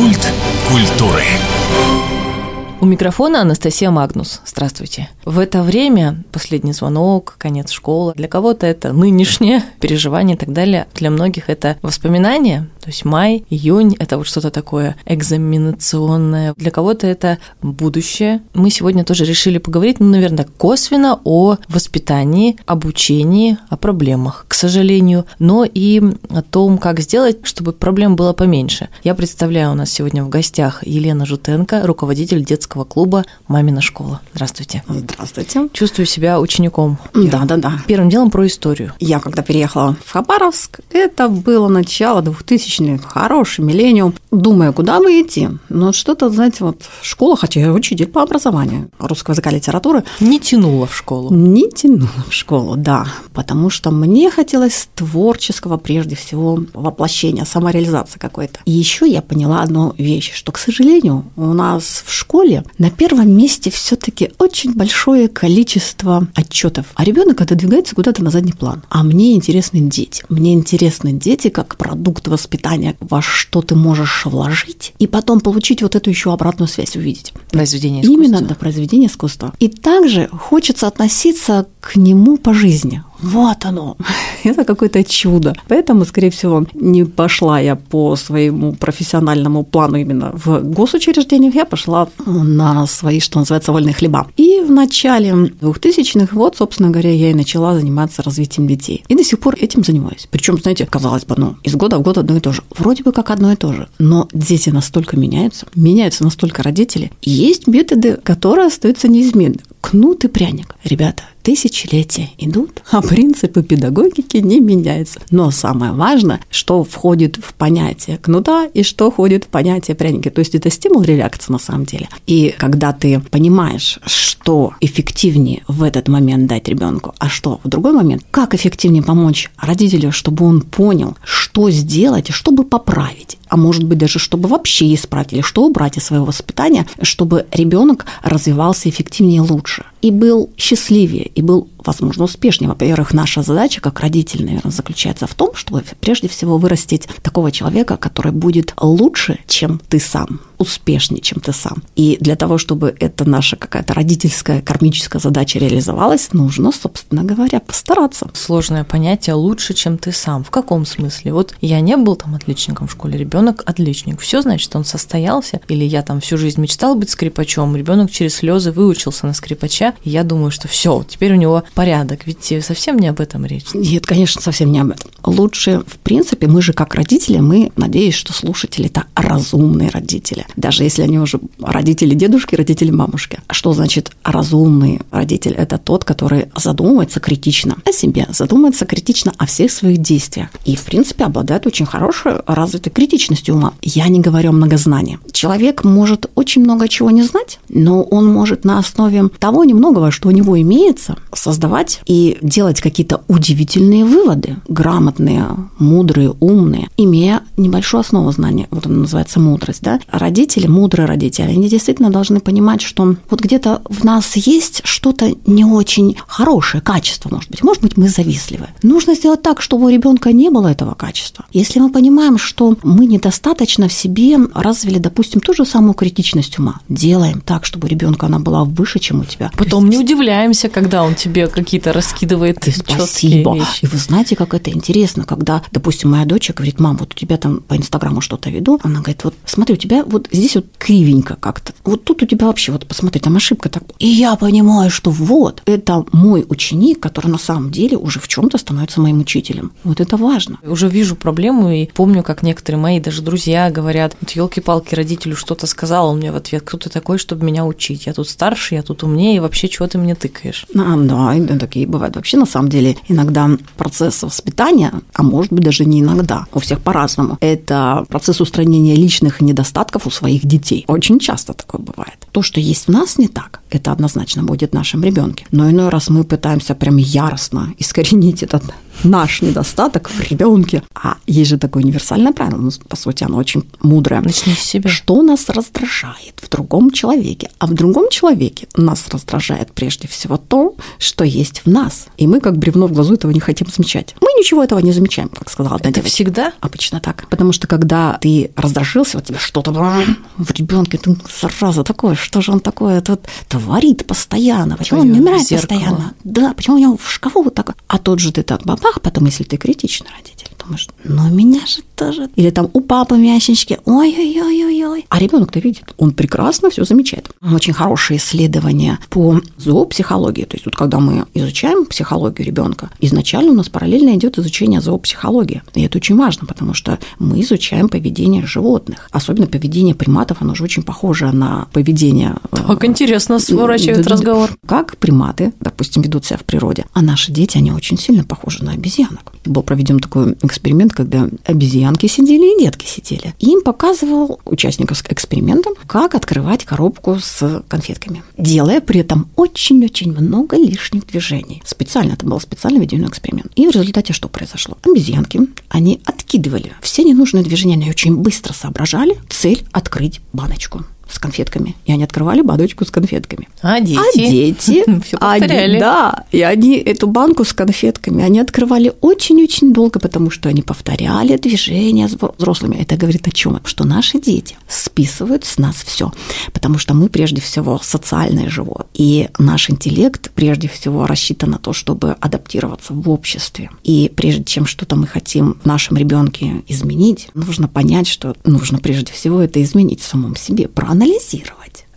Культ культуры. У микрофона Анастасия Магнус. Здравствуйте. В это время последний звонок, конец школы. Для кого-то это нынешнее переживание и так далее. Для многих это воспоминания. То есть май, июнь – это вот что-то такое экзаменационное. Для кого-то это будущее. Мы сегодня тоже решили поговорить, ну, наверное, косвенно о воспитании, обучении, о проблемах, к сожалению, но и о том, как сделать, чтобы проблем было поменьше. Я представляю у нас сегодня в гостях Елена Жутенко, руководитель детского клуба «Мамина школа». Здравствуйте. Здравствуйте. Чувствую себя учеником. Да, да, да. Первым делом про историю. Я когда переехала в Хабаровск, это было начало 2000-х, хороший миллениум. Думаю, куда бы идти? Но что-то, знаете, вот школа, хотя я учитель по образованию русского языка и литературы. Не тянула в школу. Не тянула в школу, да. Потому что мне хотелось творческого, прежде всего, воплощения, самореализации какой-то. И еще я поняла одну вещь, что, к сожалению, у нас в школе на первом месте все-таки очень большое количество отчетов. А ребенок отодвигается куда-то на задний план. А мне интересны дети. Мне интересны дети как продукт воспитания, во что ты можешь вложить, и потом получить вот эту еще обратную связь, увидеть. Произведение искусства. Именно, да, произведение искусства. И также хочется относиться к нему по жизни вот оно, это какое-то чудо. Поэтому, скорее всего, не пошла я по своему профессиональному плану именно в госучреждениях, я пошла на свои, что называется, вольные хлеба. И в начале 2000-х, вот, собственно говоря, я и начала заниматься развитием детей. И до сих пор этим занимаюсь. Причем, знаете, казалось бы, ну, из года в год одно и то же. Вроде бы как одно и то же. Но дети настолько меняются, меняются настолько родители. Есть методы, которые остаются неизменны. Кнут и пряник. Ребята, тысячелетия идут, а принципы педагогики не меняются. Но самое важное, что входит в понятие кнута и что входит в понятие пряники. То есть это стимул или реакция на самом деле. И когда ты понимаешь, что эффективнее в этот момент дать ребенку, а что в другой момент, как эффективнее помочь родителю, чтобы он понял, что сделать, чтобы поправить а может быть даже чтобы вообще исправить или что убрать из своего воспитания, чтобы ребенок развивался эффективнее и лучше. И был счастливее, и был возможно, успешнее. Во-первых, наша задача как родитель, наверное, заключается в том, чтобы прежде всего вырастить такого человека, который будет лучше, чем ты сам, успешнее, чем ты сам. И для того, чтобы эта наша какая-то родительская кармическая задача реализовалась, нужно, собственно говоря, постараться. Сложное понятие лучше, чем ты сам. В каком смысле? Вот я не был там отличником в школе, ребенок отличник. Все значит, он состоялся, или я там всю жизнь мечтал быть скрипачом, ребенок через слезы выучился на скрипача, и я думаю, что все, теперь у него порядок, ведь совсем не об этом речь. Нет, конечно, совсем не об этом. Лучше, в принципе, мы же как родители, мы, надеюсь, что слушатели – это разумные родители. Даже если они уже родители дедушки, родители мамушки. А что значит разумный родитель? Это тот, который задумывается критично о себе, задумывается критично о всех своих действиях. И, в принципе, обладает очень хорошей развитой критичностью ума. Я не говорю о многознании. Человек может очень много чего не знать, но он может на основе того немногого, что у него имеется, создать создавать и делать какие-то удивительные выводы, грамотные, мудрые, умные, имея небольшую основу знания. Вот она называется мудрость. Да? Родители, мудрые родители, они действительно должны понимать, что вот где-то в нас есть что-то не очень хорошее, качество, может быть. Может быть, мы завистливы. Нужно сделать так, чтобы у ребенка не было этого качества. Если мы понимаем, что мы недостаточно в себе развили, допустим, ту же самую критичность ума, делаем так, чтобы у ребенка она была выше, чем у тебя. Потом не удивляемся, когда он тебе какие-то раскидывает Спасибо. Вещи. И вы знаете, как это интересно, когда, допустим, моя дочь говорит, мам, вот у тебя там по Инстаграму что-то веду, она говорит, вот смотри, у тебя вот здесь вот кривенько как-то, вот тут у тебя вообще, вот посмотри, там ошибка так. И я понимаю, что вот, это мой ученик, который на самом деле уже в чем то становится моим учителем. Вот это важно. Уже вижу проблему и помню, как некоторые мои даже друзья говорят, вот елки-палки, родителю что-то сказал, он мне в ответ, кто ты такой, чтобы меня учить? Я тут старше, я тут умнее, и вообще чего ты мне тыкаешь? А, да, такие бывают. Вообще, на самом деле, иногда процесс воспитания, а может быть даже не иногда, у всех по-разному, это процесс устранения личных недостатков у своих детей. Очень часто такое бывает. То, что есть в нас, не так. Это однозначно будет в нашем ребенке. Но иной раз мы пытаемся прям яростно искоренить этот наш недостаток в ребенке. А есть же такое универсальное правило, ну, по сути, оно очень мудрое. Начни с себя. Что нас раздражает в другом человеке? А в другом человеке нас раздражает прежде всего то, что есть в нас. И мы, как бревно в глазу, этого не хотим замечать. Мы ничего этого не замечаем, как сказала одна Это девочка. всегда? Обычно так. Потому что когда ты раздражился, вот тебе что-то в ребенке, ты сразу такое, что же он такое тут творит постоянно, почему он не нравится постоянно? Да, почему у него в шкафу вот такое? А тут же ты так бабах, потом, если ты критичный родитель, думаешь, ну меня же тоже. Или там у папы мячнички, ой-ой-ой-ой-ой. А ребенок-то видит, он прекрасно все замечает. Очень хорошие исследования по зоопсихологии. То есть вот когда мы изучаем психологию ребенка, изначально у нас параллельно идет изучение зоопсихологии. И это очень важно, потому что мы изучаем поведение животных. Особенно поведение приматов, оно же очень похоже на поведение э, Как интересно сворачивает разговор. Как приматы, допустим, ведут себя в природе. А наши дети, они очень сильно похожи на обезьянок. Был проведен такой эксперимент, когда обезьянки сидели и детки сидели. Им показывал участников эксперимента, как открывать коробку с конфетками, делая при этом очень-очень много лишних движений. Специально, это был специально введенный эксперимент. И в результате что произошло? Обезьянки, они откидывали все ненужные движения, они очень быстро соображали цель открыть баночку с конфетками. И они открывали баночку с конфетками. А дети? А дети, Все они- повторяли. да, и они эту банку с конфетками, они открывали очень-очень долго, потому что они повторяли движения с взрослыми. Это говорит о чем? Что наши дети списывают с нас все, потому что мы прежде всего социальное живот, и наш интеллект прежде всего рассчитан на то, чтобы адаптироваться в обществе. И прежде чем что-то мы хотим в нашем ребенке изменить, нужно понять, что нужно прежде всего это изменить в самом себе, проанализировать.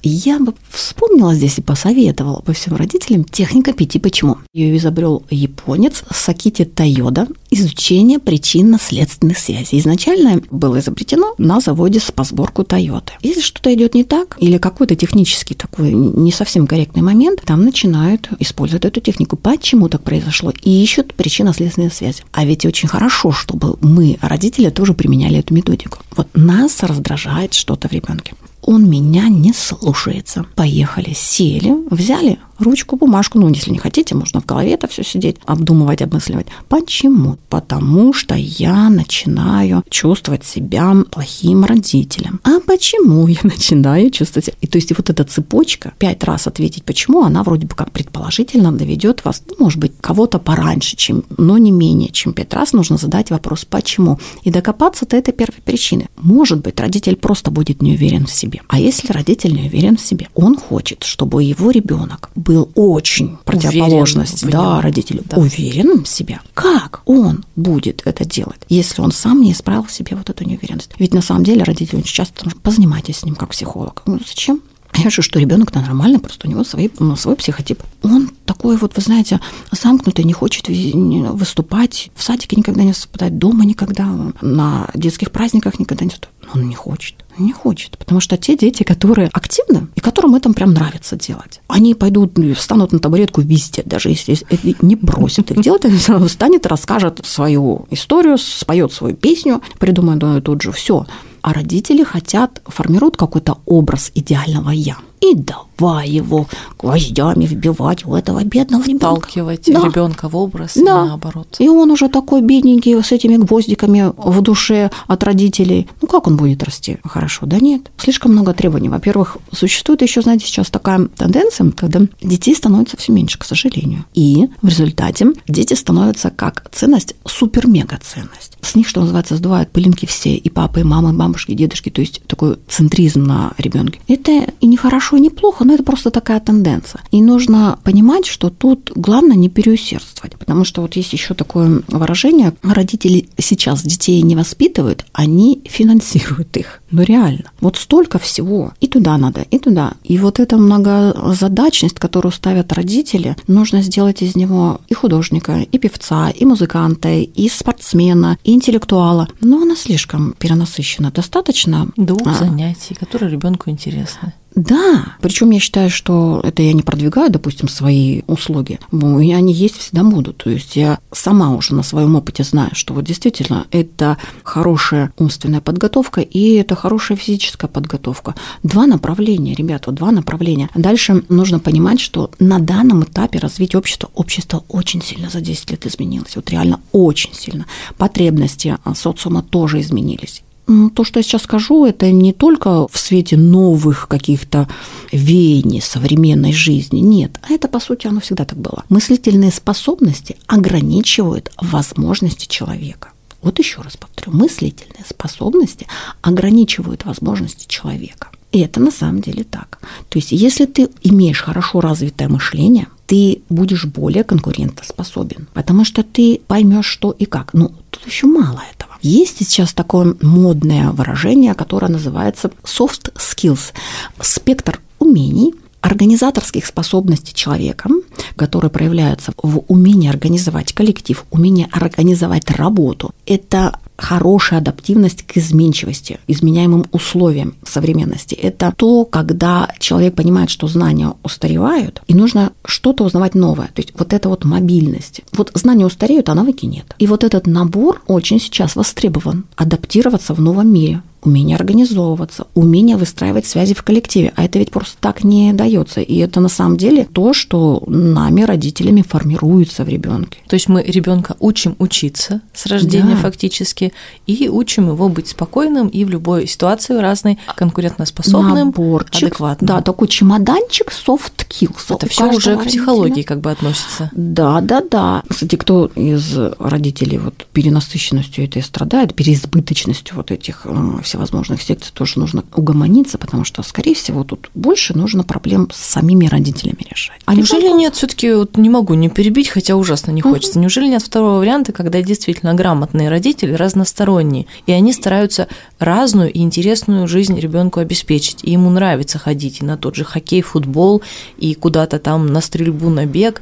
Я бы вспомнила здесь и посоветовала бы всем родителям техника пяти почему. Ее изобрел японец Сакити Тойода. Изучение причинно-следственных связей. Изначально было изобретено на заводе по сборку Тойоты. Если что-то идет не так, или какой-то технический такой не совсем корректный момент, там начинают использовать эту технику. Почему так произошло? И ищут причинно-следственные связи. А ведь очень хорошо, чтобы мы, родители, тоже применяли эту методику. Вот нас раздражает что-то в ребенке он меня не слушается. Поехали, сели, взяли ручку, бумажку. Ну, если не хотите, можно в голове это все сидеть, обдумывать, обмысливать. Почему? Потому что я начинаю чувствовать себя плохим родителем. А почему я начинаю чувствовать? И то есть и вот эта цепочка, пять раз ответить, почему, она вроде бы как предположительно доведет вас, ну, может быть, кого-то пораньше, чем, но не менее, чем пять раз нужно задать вопрос, почему. И докопаться до этой первой причины. Может быть, родитель просто будет не уверен в себе. А если родитель не уверен в себе, он хочет, чтобы его ребенок был очень противоположность, в да, нем. родителю, Да. уверенным в себе. Как он будет это делать, если он сам не исправил в себе вот эту неуверенность? Ведь на самом деле родители очень часто позанимайтесь с ним как психолог. Ну, зачем? Я вижу, что ребенок нормально, просто у него свои, ну, свой психотип. Он такой вот, вы знаете, замкнутый, не хочет выступать, в садике никогда не выступать, дома никогда, на детских праздниках никогда не выступать. Он не хочет. Не хочет, потому что те дети, которые активны и которым это прям нравится делать, они пойдут, ну, встанут на табуретку везде, даже если это не бросят их делать, они встанет, расскажет свою историю, споет свою песню, придумает тут же все. А родители хотят, формируют какой-то образ идеального «я». И давай его гвоздями вбивать в этого бедного ребенка. Толкивать Да. ребенка в образ, Да. наоборот. И он уже такой бедненький с этими гвоздиками в душе от родителей. Ну как он будет расти? Хорошо, да нет. Слишком много требований. Во-первых, существует еще, знаете, сейчас такая тенденция, когда детей становится все меньше, к сожалению. И в результате дети становятся как ценность, супер-мега ценность. С них, что называется, сдувают пылинки все, и папы, и мамы, и бабушки, и дедушки, то есть такой центризм на ребенке. Это и не хорошо, и не плохо, но это просто такая тенденция. И нужно понимать, что тут главное не переусердствовать, потому что вот есть еще такое выражение, родители сейчас детей не воспитывают, они финансируют их. Ну реально. Вот столько всего. И туда надо, и туда. И вот эта многозадачность, которую ставят родители, нужно сделать из него и художника, и певца, и музыканта, и спортсмена, и интеллектуала. Но она слишком перенасыщена. Достаточно Двух а, занятий, которые ребенку интересны. Да, причем я считаю, что это я не продвигаю, допустим, свои услуги. И они есть всегда будут. То есть я сама уже на своем опыте знаю, что вот действительно это хорошая умственная подготовка и это хорошая физическая подготовка. Два направления, ребята, два направления. Дальше нужно понимать, что на данном этапе развития общества общество очень сильно за 10 лет изменилось. Вот реально очень сильно. Потребности социума тоже изменились. То, что я сейчас скажу, это не только в свете новых каких-то веяний современной жизни, нет, а это, по сути, оно всегда так было. Мыслительные способности ограничивают возможности человека. Вот еще раз повторю, мыслительные способности ограничивают возможности человека. И это на самом деле так. То есть, если ты имеешь хорошо развитое мышление, ты будешь более конкурентоспособен, потому что ты поймешь, что и как. Ну, тут еще мало этого. Есть сейчас такое модное выражение, которое называется soft skills, спектр умений, организаторских способностей человека, которые проявляются в умении организовать коллектив, умении организовать работу. Это хорошая адаптивность к изменчивости, изменяемым условиям современности. Это то, когда человек понимает, что знания устаревают, и нужно что-то узнавать новое. То есть вот эта вот мобильность. Вот знания устареют, а навыки нет. И вот этот набор очень сейчас востребован. Адаптироваться в новом мире умение организовываться, умение выстраивать связи в коллективе. А это ведь просто так не дается. И это на самом деле то, что нами, родителями, формируется в ребенке. То есть мы ребенка учим учиться с рождения да. фактически и учим его быть спокойным и в любой ситуации разной конкурентоспособным, Наборчик, адекватным. Да, такой чемоданчик soft skills. Это все уже к психологии как бы относится. Да, да, да. Кстати, кто из родителей вот перенасыщенностью этой страдает, переизбыточностью вот этих всех всевозможных секций тоже нужно угомониться, потому что, скорее всего, тут больше нужно проблем с самими родителями решать. А неужели нет, все-таки вот не могу не перебить, хотя ужасно не хочется. Угу. Неужели нет второго варианта, когда действительно грамотные родители разносторонние, и они стараются разную и интересную жизнь ребенку обеспечить, и ему нравится ходить и на тот же хоккей, футбол, и куда-то там на стрельбу, на бег,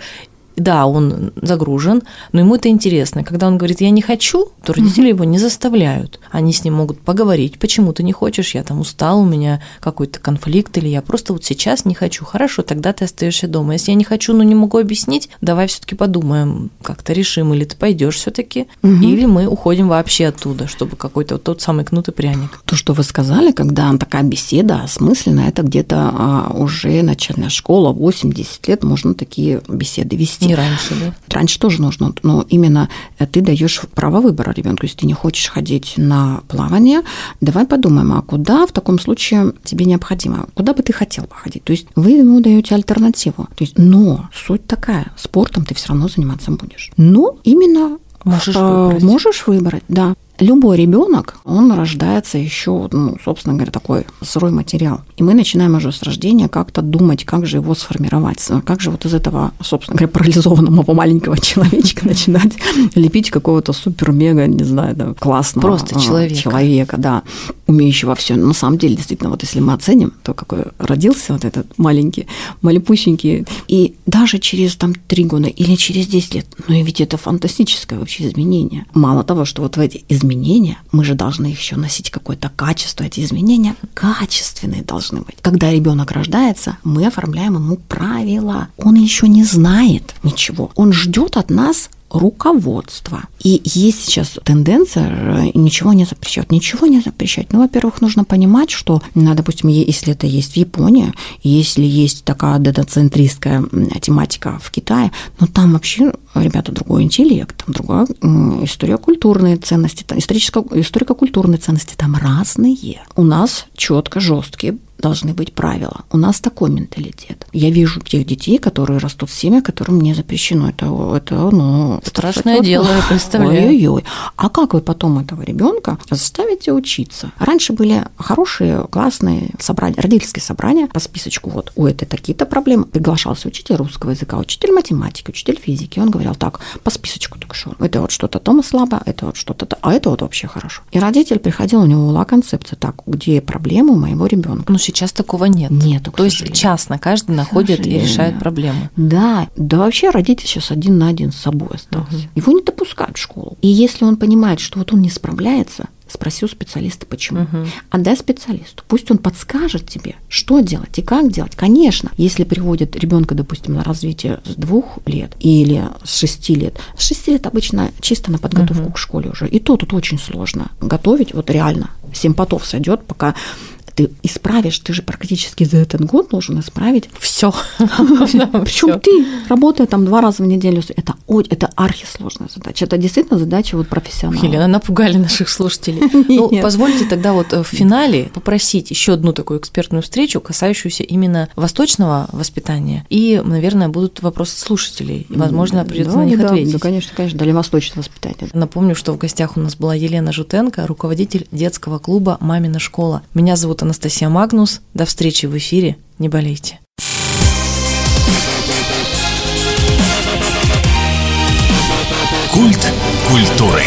да, он загружен, но ему это интересно. Когда он говорит, я не хочу, то родители его не заставляют. Они с ним могут поговорить, почему ты не хочешь, я там устал, у меня какой-то конфликт, или я просто вот сейчас не хочу. Хорошо, тогда ты остаешься дома. Если я не хочу, но не могу объяснить, давай все-таки подумаем, как-то решим, или ты пойдешь все-таки, угу. или мы уходим вообще оттуда, чтобы какой-то вот тот самый кнут и пряник. То, что вы сказали, когда такая беседа осмысленная, это где-то а, уже начальная школа, 8-10 лет можно такие беседы вести не раньше, да? Раньше тоже нужно, но именно э, ты даешь право выбора ребенку. Если ты не хочешь ходить на плавание, давай подумаем, а куда в таком случае тебе необходимо? Куда бы ты хотел походить? То есть вы ему даете альтернативу. То есть, но суть такая, спортом ты все равно заниматься будешь. Но именно Можешь выбрать. Можешь выбрать, да любой ребенок, он рождается еще, ну, собственно говоря, такой сырой материал. И мы начинаем уже с рождения как-то думать, как же его сформировать, как же вот из этого, собственно говоря, парализованного маленького человечка начинать лепить какого-то супер-мега, не знаю, да, классного Просто человека. человека, да, умеющего все. На самом деле, действительно, вот если мы оценим, то какой родился вот этот маленький, малепусенький, и даже через там три года или через 10 лет, ну и ведь это фантастическое вообще изменение. Мало того, что вот в эти изменения мы же должны еще носить какое-то качество. Эти изменения качественные должны быть. Когда ребенок рождается, мы оформляем ему правила. Он еще не знает ничего. Он ждет от нас руководства. И есть сейчас тенденция э, ничего не запрещать. Ничего не запрещать. Ну, во-первых, нужно понимать, что, допустим, если это есть в Японии, если есть такая дата-центристская тематика в Китае, ну, там вообще, ребята, другой интеллект, там другая история культурные ценности, историко-культурные ценности там разные. У нас четко жесткие должны быть правила. У нас такой менталитет. Я вижу тех детей, которые растут в семьях, которым не запрещено. Это, это ну, страшное это, дело, я представляю. Ой-ой-ой. А как вы потом этого ребенка заставите учиться? Раньше были хорошие, классные собрания, родительские собрания по списочку. Вот у этой такие-то проблемы. Приглашался учитель русского языка, учитель математики, учитель физики. Он говорил так, по списочку только что. Это вот что-то дома слабо, это вот что-то, а это вот вообще хорошо. И родитель приходил, у него была концепция, так, где проблемы у моего ребенка. Ну, сейчас такого нет. Нет. То есть частно каждый находит и решает проблемы. Да, да вообще родитель сейчас один на один с собой остался. Угу. Его не допускают в школу. И если он понимает, что вот он не справляется, спроси у специалиста, почему. Угу. Отдай специалисту. Пусть он подскажет тебе, что делать и как делать. Конечно, если приводит ребенка, допустим, на развитие с двух лет или с шести лет, с шести лет обычно чисто на подготовку угу. к школе уже. И то тут очень сложно готовить, вот реально. Семь потов сойдет, пока ты исправишь, ты же практически за этот год должен исправить все. Причем ты, работая там два раза в неделю, это, это архисложная задача. Это действительно задача вот профессионала. Елена, напугали наших слушателей. Ну, позвольте тогда вот э, в финале попросить еще одну такую экспертную встречу, касающуюся именно восточного воспитания. И, наверное, будут вопросы слушателей. И, возможно, придется на них ответить. Да, конечно, конечно, дальневосточного воспитания. Напомню, что в гостях у нас была Елена Жутенко, руководитель детского клуба «Мамина школа». Меня Анастасия Магнус. До встречи в эфире. Не болейте. Культ культуры.